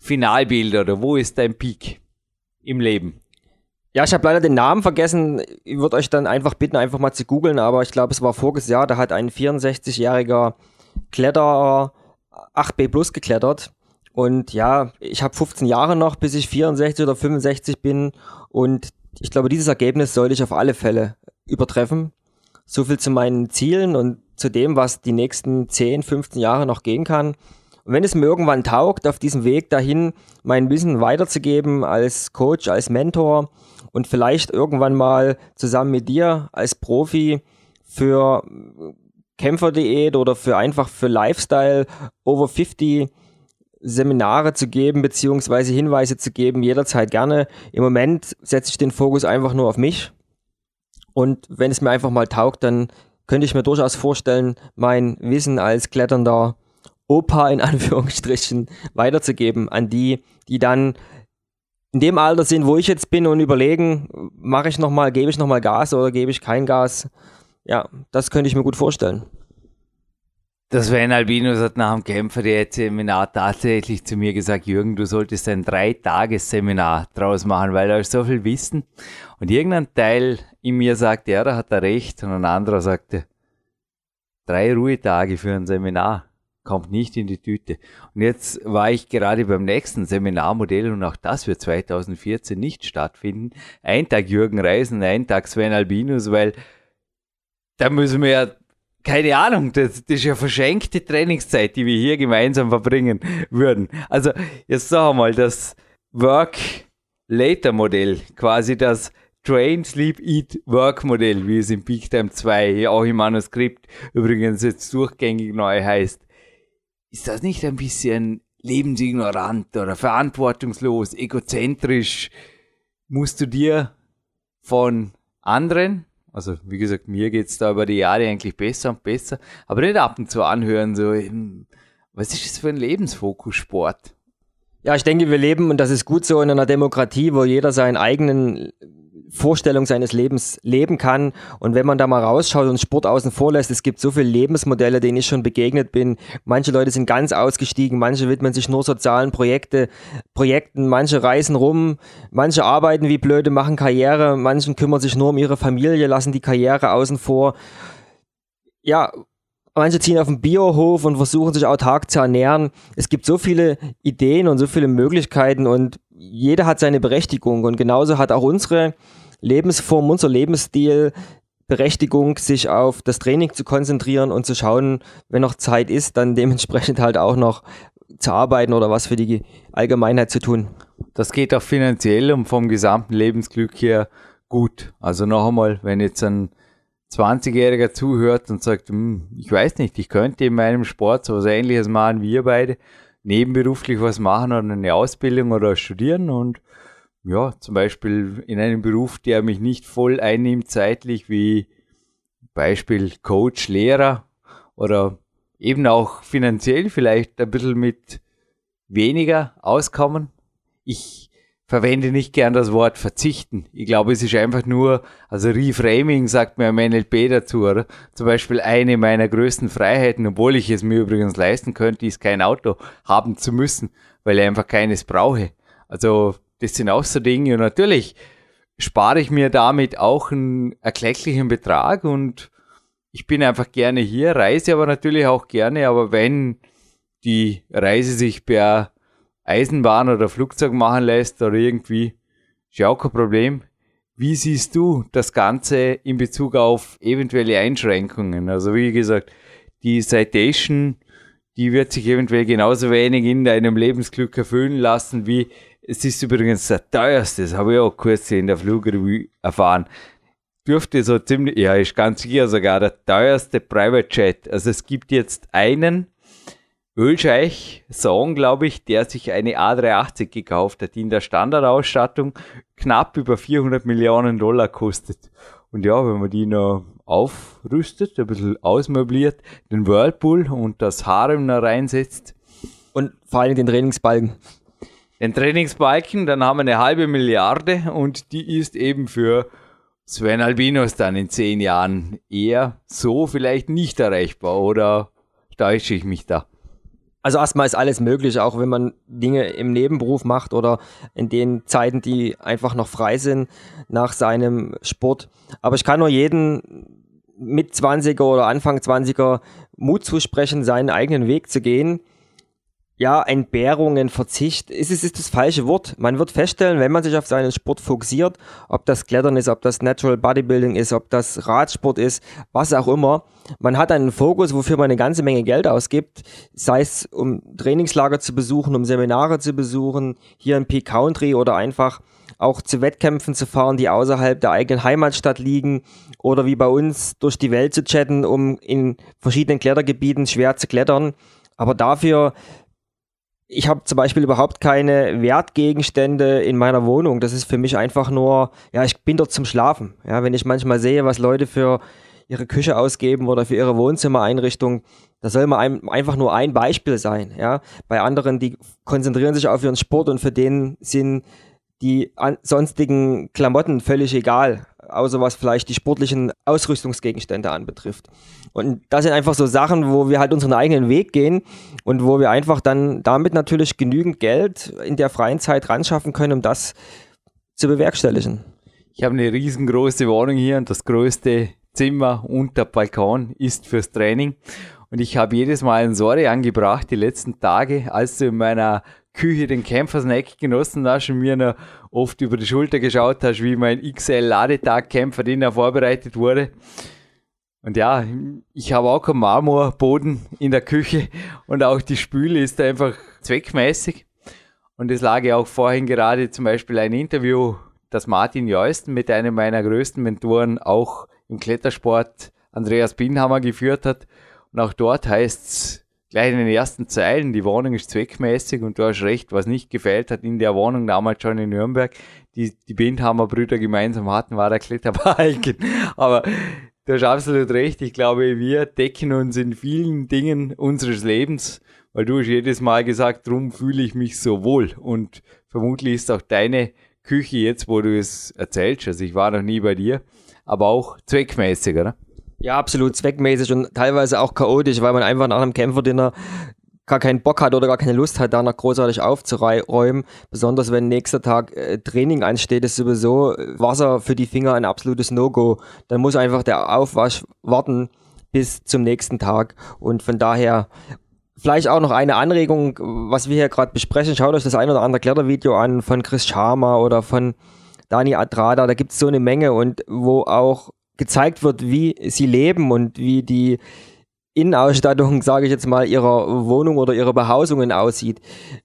Finalbild oder wo ist dein Peak im Leben?
Ja, ich habe leider den Namen vergessen. Ich würde euch dann einfach bitten, einfach mal zu googeln, aber ich glaube, es war voriges Jahr, da hat ein 64-jähriger Kletterer 8B Plus geklettert und ja, ich habe 15 Jahre noch, bis ich 64 oder 65 bin. Und ich glaube, dieses Ergebnis sollte ich auf alle Fälle übertreffen. So viel zu meinen Zielen und zu dem, was die nächsten 10, 15 Jahre noch gehen kann. Und wenn es mir irgendwann taugt, auf diesem Weg dahin mein Wissen weiterzugeben als Coach, als Mentor und vielleicht irgendwann mal zusammen mit dir als Profi für Kämpferdiät oder für einfach für Lifestyle over 50 Seminare zu geben, beziehungsweise Hinweise zu geben, jederzeit gerne. Im Moment setze ich den Fokus einfach nur auf mich. Und wenn es mir einfach mal taugt, dann könnte ich mir durchaus vorstellen, mein Wissen als kletternder Opa in Anführungsstrichen weiterzugeben an die, die dann in dem Alter sind, wo ich jetzt bin und überlegen, mache ich nochmal, gebe ich nochmal Gas oder gebe ich kein Gas. Ja, das könnte ich mir gut vorstellen.
Das Sven Albinus hat nach dem Kämpfer der Seminar tatsächlich zu mir gesagt, Jürgen, du solltest ein Drei-Tages-Seminar draus machen, weil da ist so viel Wissen. Und irgendein Teil in mir sagt, ja, da hat er recht. Und ein anderer sagte, drei Ruhetage für ein Seminar kommt nicht in die Tüte. Und jetzt war ich gerade beim nächsten Seminarmodell und auch das wird 2014 nicht stattfinden. Ein Tag Jürgen Reisen, ein Tag Sven Albinus, weil da müssen wir ja keine Ahnung, das, das ist ja verschenkte Trainingszeit, die wir hier gemeinsam verbringen würden. Also, jetzt sagen wir mal, das Work-Later-Modell, quasi das Train, Sleep, Eat, Work-Modell, wie es in Peak Time 2 auch im Manuskript übrigens jetzt durchgängig neu heißt. Ist das nicht ein bisschen lebensignorant oder verantwortungslos, egozentrisch? Musst du dir von anderen also wie gesagt, mir geht's da über die Jahre eigentlich besser und besser. Aber nicht ab und zu anhören, so, hm, was ist das für ein Lebensfokus Sport?
Ja, ich denke, wir leben, und das ist gut so, in einer Demokratie, wo jeder seinen eigenen Vorstellung seines Lebens leben kann. Und wenn man da mal rausschaut und Sport außen vor lässt, es gibt so viele Lebensmodelle, denen ich schon begegnet bin. Manche Leute sind ganz ausgestiegen, manche widmen sich nur sozialen Projekte, Projekten, manche reisen rum, manche arbeiten wie blöde, machen Karriere, manche kümmern sich nur um ihre Familie, lassen die Karriere außen vor. Ja, Manche ziehen auf den Biohof und versuchen sich autark zu ernähren. Es gibt so viele Ideen und so viele Möglichkeiten und jeder hat seine Berechtigung und genauso hat auch unsere Lebensform, unser Lebensstil Berechtigung, sich auf das Training zu konzentrieren und zu schauen, wenn noch Zeit ist, dann dementsprechend halt auch noch zu arbeiten oder was für die Allgemeinheit zu tun.
Das geht auch finanziell und vom gesamten Lebensglück her gut. Also noch einmal, wenn jetzt ein 20-Jähriger zuhört und sagt, hm, ich weiß nicht, ich könnte in meinem Sport so was ähnliches machen wie ihr beide, nebenberuflich was machen oder eine Ausbildung oder studieren und ja, zum Beispiel in einem Beruf, der mich nicht voll einnimmt zeitlich, wie Beispiel Coach, Lehrer oder eben auch finanziell vielleicht ein bisschen mit weniger auskommen. Ich verwende nicht gern das Wort verzichten. Ich glaube, es ist einfach nur, also Reframing sagt mir am NLP dazu, oder? Zum Beispiel eine meiner größten Freiheiten, obwohl ich es mir übrigens leisten könnte, ist kein Auto haben zu müssen, weil ich einfach keines brauche. Also das sind auch so Dinge. Und natürlich spare ich mir damit auch einen erklecklichen Betrag und ich bin einfach gerne hier, reise aber natürlich auch gerne, aber wenn die Reise sich per Eisenbahn oder Flugzeug machen lässt oder irgendwie, ist ja auch kein Problem. Wie siehst du das Ganze in Bezug auf eventuelle Einschränkungen? Also wie gesagt, die Citation, die wird sich eventuell genauso wenig in deinem Lebensglück erfüllen lassen wie es ist übrigens der teuerste, das habe ich auch kurz in der Flugrevue erfahren. Dürfte so ziemlich, ja, ist ganz sicher sogar der teuerste Private Jet. Also es gibt jetzt einen Ölscheich, Song, glaube ich, der sich eine A380 gekauft hat, die in der Standardausstattung knapp über 400 Millionen Dollar kostet. Und ja, wenn man die noch aufrüstet, ein bisschen ausmöbliert, den Whirlpool und das Harem noch reinsetzt.
Und vor allem den Trainingsbalken
den Trainingsbalken, dann haben wir eine halbe Milliarde und die ist eben für Sven Albinos dann in zehn Jahren eher so vielleicht nicht erreichbar oder täusche ich mich da?
Also erstmal ist alles möglich, auch wenn man Dinge im Nebenberuf macht oder in den Zeiten, die einfach noch frei sind nach seinem Sport. Aber ich kann nur jeden mit 20er oder Anfang 20er Mut zusprechen, seinen eigenen Weg zu gehen ja, Entbehrung, ein Verzicht, ist es ist das falsche Wort. Man wird feststellen, wenn man sich auf seinen Sport fokussiert, ob das Klettern ist, ob das Natural Bodybuilding ist, ob das Radsport ist, was auch immer, man hat einen Fokus, wofür man eine ganze Menge Geld ausgibt, sei es um Trainingslager zu besuchen, um Seminare zu besuchen, hier in Peak Country oder einfach auch zu Wettkämpfen zu fahren, die außerhalb der eigenen Heimatstadt liegen oder wie bei uns durch die Welt zu chatten, um in verschiedenen Klettergebieten schwer zu klettern. Aber dafür ich habe zum Beispiel überhaupt keine Wertgegenstände in meiner Wohnung. Das ist für mich einfach nur, ja, ich bin dort zum Schlafen. Ja, wenn ich manchmal sehe, was Leute für ihre Küche ausgeben oder für ihre Wohnzimmereinrichtung, das soll mal einfach nur ein Beispiel sein. Ja, bei anderen, die konzentrieren sich auf ihren Sport und für den sind die sonstigen Klamotten völlig egal außer was vielleicht die sportlichen Ausrüstungsgegenstände anbetrifft. Und das sind einfach so Sachen, wo wir halt unseren eigenen Weg gehen und wo wir einfach dann damit natürlich genügend Geld in der freien Zeit ranschaffen können, um das zu bewerkstelligen.
Ich habe eine riesengroße Wohnung hier und das größte Zimmer und der Balkon ist fürs Training. Und ich habe jedes Mal ein Sorry angebracht, die letzten Tage, als du in meiner Küche den Kämpfersnack genossen hast und mir noch oft über die Schulter geschaut hast, wie mein XL-Ladetag-Kämpfer, den er vorbereitet wurde. Und ja, ich habe auch einen Marmorboden in der Küche und auch die Spüle ist einfach zweckmäßig. Und es lag ja auch vorhin gerade zum Beispiel ein Interview, das Martin Jeusten mit einem meiner größten Mentoren auch im Klettersport, Andreas Binhammer, geführt hat. Und auch dort heißt es, gleich in den ersten Zeilen, die Wohnung ist zweckmäßig und du hast recht, was nicht gefällt hat in der Wohnung damals schon in Nürnberg, die die Bindhammer Brüder gemeinsam hatten, war der Kletterbalken. Aber du hast absolut recht. Ich glaube, wir decken uns in vielen Dingen unseres Lebens, weil du hast jedes Mal gesagt, drum fühle ich mich so wohl. Und vermutlich ist auch deine Küche jetzt, wo du es erzählst, also ich war noch nie bei dir, aber auch zweckmäßig, oder?
Ja, absolut zweckmäßig und teilweise auch chaotisch, weil man einfach nach einem Kämpferdinner gar keinen Bock hat oder gar keine Lust hat, da noch großartig aufzuräumen. Besonders wenn nächster Tag äh, Training ansteht, ist sowieso Wasser für die Finger ein absolutes No-Go. Dann muss einfach der Aufwasch warten, bis zum nächsten Tag. Und von daher vielleicht auch noch eine Anregung, was wir hier gerade besprechen. Schaut euch das ein oder andere Klettervideo an von Chris Sharma oder von Dani Adrada. Da gibt es so eine Menge und wo auch gezeigt wird, wie sie leben und wie die Innenausstattung, sage ich jetzt mal, ihrer Wohnung oder ihrer Behausungen aussieht.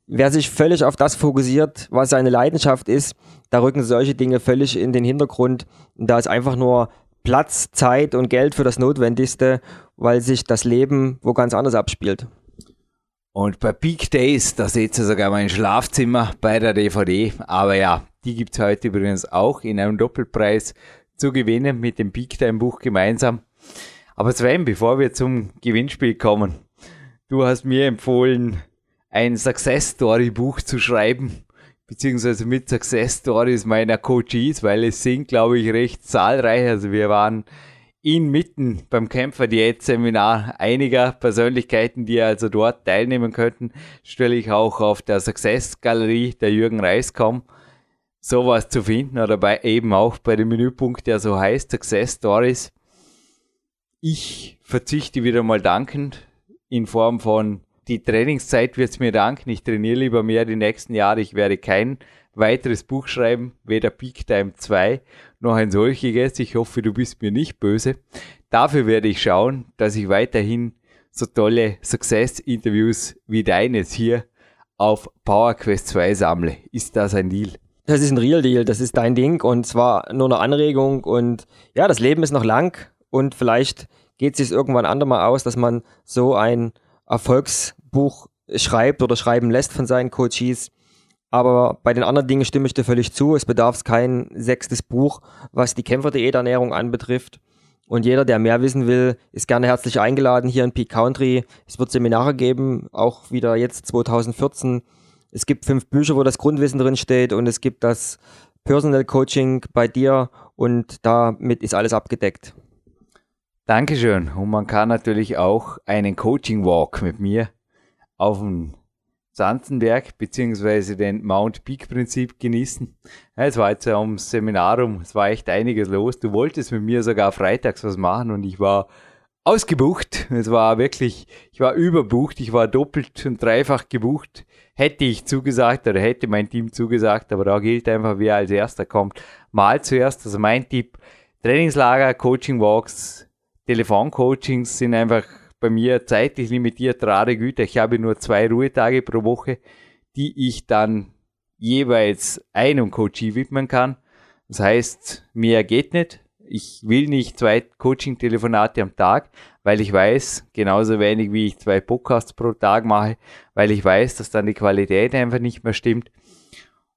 Wer sich völlig auf das fokussiert, was seine Leidenschaft ist, da rücken solche Dinge völlig in den Hintergrund. Und da ist einfach nur Platz, Zeit und Geld für das Notwendigste, weil sich das Leben wo ganz anders abspielt.
Und bei Peak Days, da seht ihr sogar mein Schlafzimmer bei der DVD. Aber ja, die gibt es heute übrigens auch in einem Doppelpreis zu gewinnen mit dem Peak Time Buch gemeinsam. Aber Sven, bevor wir zum Gewinnspiel kommen, du hast mir empfohlen, ein Success Story Buch zu schreiben, beziehungsweise mit Success Stories meiner Coaches, weil es sind, glaube ich, recht zahlreich. Also wir waren inmitten beim Kämpfer Diät Seminar einiger Persönlichkeiten, die also dort teilnehmen könnten, stelle ich auch auf der Success Galerie der Jürgen Reiskom sowas zu finden oder bei eben auch bei dem Menüpunkt, der so heißt Success Stories. Ich verzichte wieder mal dankend in Form von die Trainingszeit wird es mir danken. Ich trainiere lieber mehr die nächsten Jahre. Ich werde kein weiteres Buch schreiben, weder Peak Time 2 noch ein solches. Ich hoffe, du bist mir nicht böse. Dafür werde ich schauen, dass ich weiterhin so tolle Success-Interviews wie deines hier auf PowerQuest 2 sammle. Ist das ein Deal?
Das ist ein Real Deal, das ist dein Ding und zwar nur eine Anregung und ja, das Leben ist noch lang und vielleicht geht es sich irgendwann andermal aus, dass man so ein Erfolgsbuch schreibt oder schreiben lässt von seinen Coaches. Aber bei den anderen Dingen stimme ich dir völlig zu. Es bedarf kein sechstes Buch, was die Kämpfer-Diät-Ernährung anbetrifft. Und jeder, der mehr wissen will, ist gerne herzlich eingeladen hier in Peak Country. Es wird Seminare geben, auch wieder jetzt 2014. Es gibt fünf Bücher, wo das Grundwissen drin steht und es gibt das Personal Coaching bei dir und damit ist alles abgedeckt.
Dankeschön. Und man kann natürlich auch einen Coaching Walk mit mir auf dem Sanzenberg beziehungsweise den Mount Peak Prinzip genießen. Es war jetzt ja ums Seminar es war echt einiges los. Du wolltest mit mir sogar freitags was machen und ich war ausgebucht. Es war wirklich, ich war überbucht, ich war doppelt und dreifach gebucht. Hätte ich zugesagt oder hätte mein Team zugesagt, aber da gilt einfach, wer als erster kommt. Mal zuerst, also mein Tipp, Trainingslager, Coaching Walks, Telefoncoachings sind einfach bei mir zeitlich limitiert, rare Güte. Ich habe nur zwei Ruhetage pro Woche, die ich dann jeweils einem Coachie widmen kann. Das heißt, mehr geht nicht. Ich will nicht zwei Coaching-Telefonate am Tag, weil ich weiß, genauso wenig wie ich zwei Podcasts pro Tag mache, weil ich weiß, dass dann die Qualität einfach nicht mehr stimmt.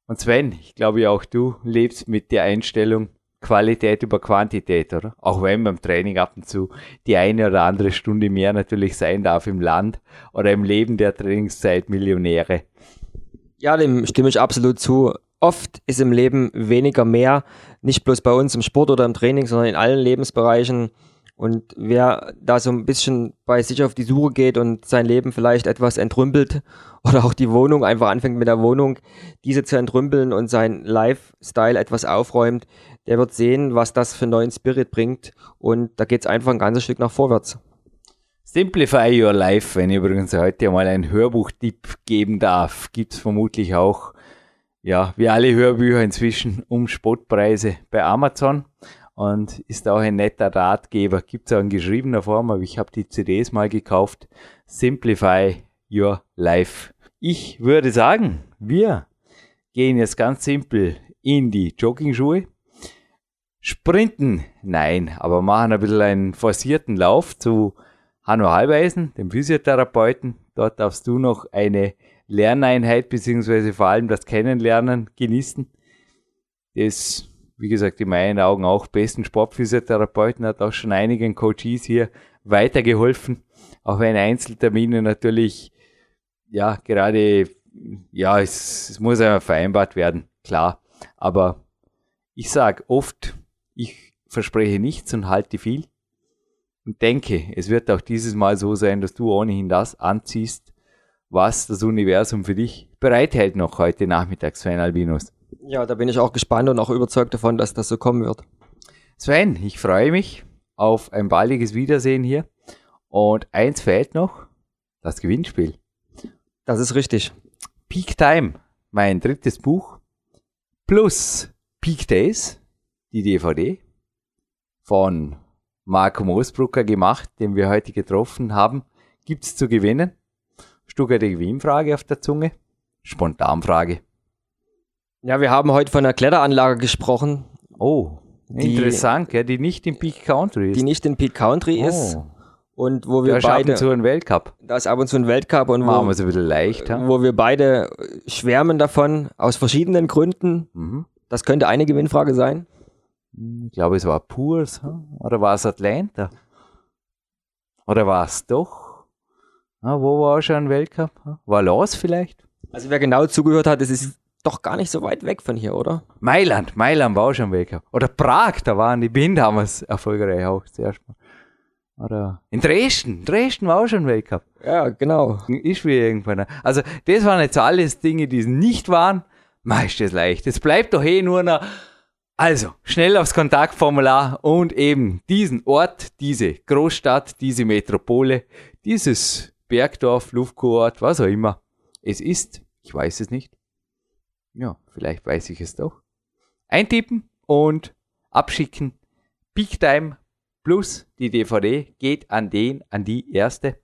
Und Sven, ich glaube auch du lebst mit der Einstellung, Qualität über Quantität, oder? Auch wenn beim Training ab und zu die eine oder andere Stunde mehr natürlich sein darf im Land oder im Leben der Trainingszeit Millionäre.
Ja, dem stimme ich absolut zu. Oft ist im Leben weniger mehr, nicht bloß bei uns im Sport oder im Training, sondern in allen Lebensbereichen. Und wer da so ein bisschen bei sich auf die Suche geht und sein Leben vielleicht etwas entrümpelt oder auch die Wohnung einfach anfängt mit der Wohnung, diese zu entrümpeln und sein Lifestyle etwas aufräumt, der wird sehen, was das für einen neuen Spirit bringt. Und da geht es einfach ein ganzes Stück nach vorwärts.
Simplify Your Life, wenn ich übrigens heute mal einen Hörbuchtipp geben darf, gibt es vermutlich auch, ja, wie alle Hörbücher inzwischen um Spottpreise bei Amazon und ist auch ein netter Ratgeber. Gibt es auch in geschriebener Form, aber ich habe die CDs mal gekauft. Simplify Your Life. Ich würde sagen, wir gehen jetzt ganz simpel in die Jogging-Schuhe Sprinten, nein, aber machen ein bisschen einen forcierten Lauf zu Hanno Halbeisen, dem Physiotherapeuten. Dort darfst du noch eine Lerneinheit beziehungsweise vor allem das Kennenlernen genießen. Das, wie gesagt, in meinen Augen auch besten Sportphysiotherapeuten, hat auch schon einigen Coaches hier weitergeholfen. Auch wenn Einzeltermine natürlich, ja, gerade, ja, es, es muss einmal vereinbart werden, klar. Aber ich sag oft, ich verspreche nichts und halte viel und denke, es wird auch dieses Mal so sein, dass du ohnehin das anziehst, was das Universum für dich bereithält noch heute Nachmittag, Sven Albinus.
Ja, da bin ich auch gespannt und auch überzeugt davon, dass das so kommen wird.
Sven, ich freue mich auf ein baldiges Wiedersehen hier. Und eins fehlt noch, das Gewinnspiel.
Das ist richtig.
Peak Time, mein drittes Buch, plus Peak Days, die DVD von Marco Moosbrucker gemacht, den wir heute getroffen haben, gibt's zu gewinnen. Stucker die Gewinnfrage auf der Zunge. Spontanfrage.
Ja, wir haben heute von einer Kletteranlage gesprochen.
Oh, die, interessant, ja, die nicht in Peak Country ist.
Die nicht in Peak Country oh. ist. Und wo wir
da
beide.
ab und zu ein Weltcup.
Da ist ab und zu ein Weltcup und
Machen wir es ein bisschen leicht.
Wo wir beide schwärmen davon, aus verschiedenen Gründen. Mhm. Das könnte eine Gewinnfrage sein.
Ich glaube, es war Purs, oder war es Atlanta? Oder war es doch? Wo war schon ein Weltcup? War Los vielleicht?
Also wer genau zugehört hat, es ist doch gar nicht so weit weg von hier, oder?
Mailand, Mailand war auch schon Weltcup. Oder Prag, da waren die Bindhammers erfolgreich auch zuerst mal. Oder in Dresden, Dresden war auch schon Weltcup.
Ja, genau.
Ist wie irgendwann. Also, das waren jetzt alles Dinge, die es nicht waren. Meist ist leicht. Es bleibt doch eh nur noch. Also, schnell aufs Kontaktformular und eben diesen Ort, diese Großstadt, diese Metropole, dieses Bergdorf, Luftkurort, was auch immer. Es ist, ich weiß es nicht. Ja, vielleicht weiß ich es doch. Eintippen und abschicken. Big Time plus die DVD geht an den, an die erste.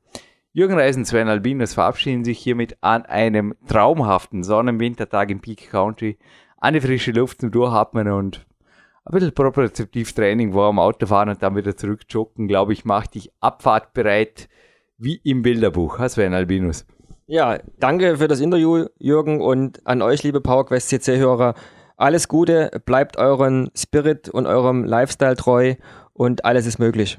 Jürgen Reisen, Sven Albinos verabschieden sich hiermit an einem traumhaften Sonnenwintertag im Peak Country. Eine frische Luft zum Durchatmen und ein bisschen propriozeptiv Training war am Autofahren und dann wieder zurück joggen, glaube ich, macht dich abfahrtbereit wie im Bilderbuch. Sven Albinus.
Ja, danke für das Interview, Jürgen, und an euch, liebe PowerQuest CC-Hörer. Alles Gute, bleibt euren Spirit und eurem Lifestyle treu und alles ist möglich.